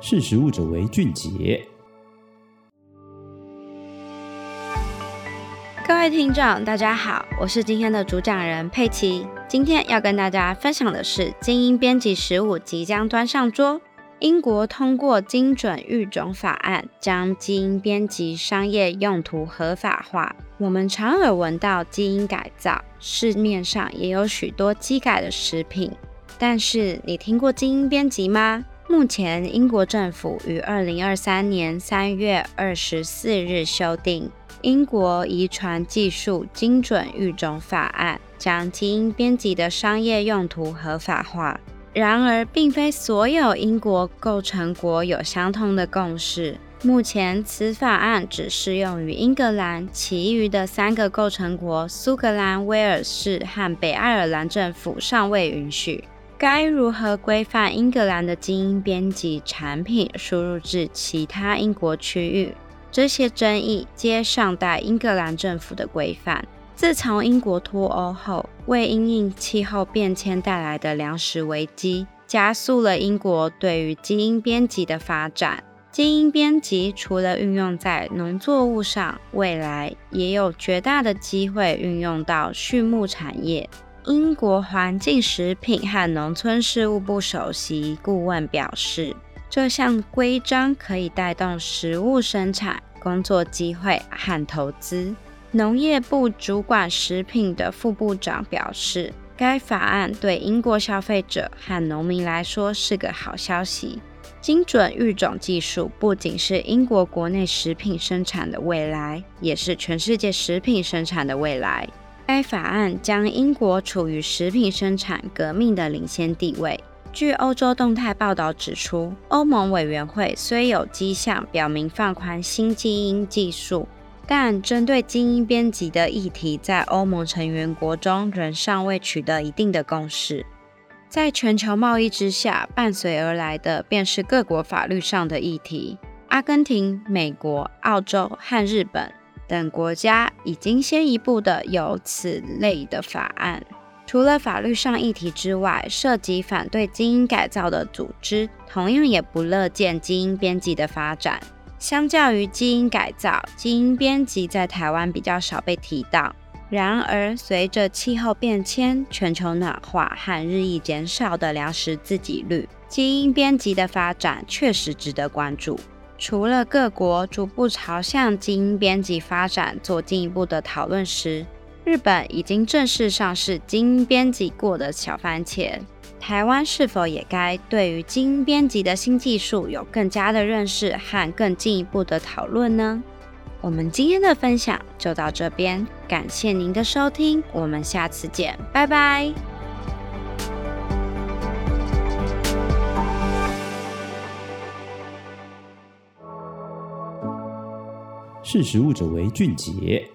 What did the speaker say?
识食物者为俊杰。各位听众，大家好，我是今天的主讲人佩奇。今天要跟大家分享的是，基因编辑食物即将端上桌。英国通过精准育种法案，将基因编辑商业用途合法化。我们常耳闻到基因改造，市面上也有许多基改的食品。但是你听过基因编辑吗？目前，英国政府于二零二三年三月二十四日修订《英国遗传技术精准育种法案》，将基因编辑的商业用途合法化。然而，并非所有英国构成国有相同的共识。目前，此法案只适用于英格兰，其余的三个构成国——苏格兰、威尔士和北爱尔兰政府尚未允许。该如何规范英格兰的基因编辑产品输入至其他英国区域？这些争议皆尚待英格兰政府的规范。自从英国脱欧后，为因应气候变迁带来的粮食危机，加速了英国对于基因编辑的发展。基因编辑除了运用在农作物上，未来也有绝大的机会运用到畜牧产业。英国环境、食品和农村事务部首席顾问表示，这项规章可以带动食物生产、工作机会和投资。农业部主管食品的副部长表示，该法案对英国消费者和农民来说是个好消息。精准育种技术不仅是英国国内食品生产的未来，也是全世界食品生产的未来。该法案将英国处于食品生产革命的领先地位。据欧洲动态报道指出，欧盟委员会虽有迹象表明放宽新基因技术，但针对基因编辑的议题，在欧盟成员国中仍尚未取得一定的共识。在全球贸易之下，伴随而来的便是各国法律上的议题。阿根廷、美国、澳洲和日本。等国家已经先一步的有此类的法案。除了法律上议题之外，涉及反对基因改造的组织同样也不乐见基因编辑的发展。相较于基因改造，基因编辑在台湾比较少被提到。然而，随着气候变迁、全球暖化和日益减少的粮食自给率，基因编辑的发展确实值得关注。除了各国逐步朝向基因编辑发展做进一步的讨论时，日本已经正式上市基因编辑过的小番茄。台湾是否也该对于基因编辑的新技术有更加的认识和更进一步的讨论呢？我们今天的分享就到这边，感谢您的收听，我们下次见，拜拜。识时务者为俊杰。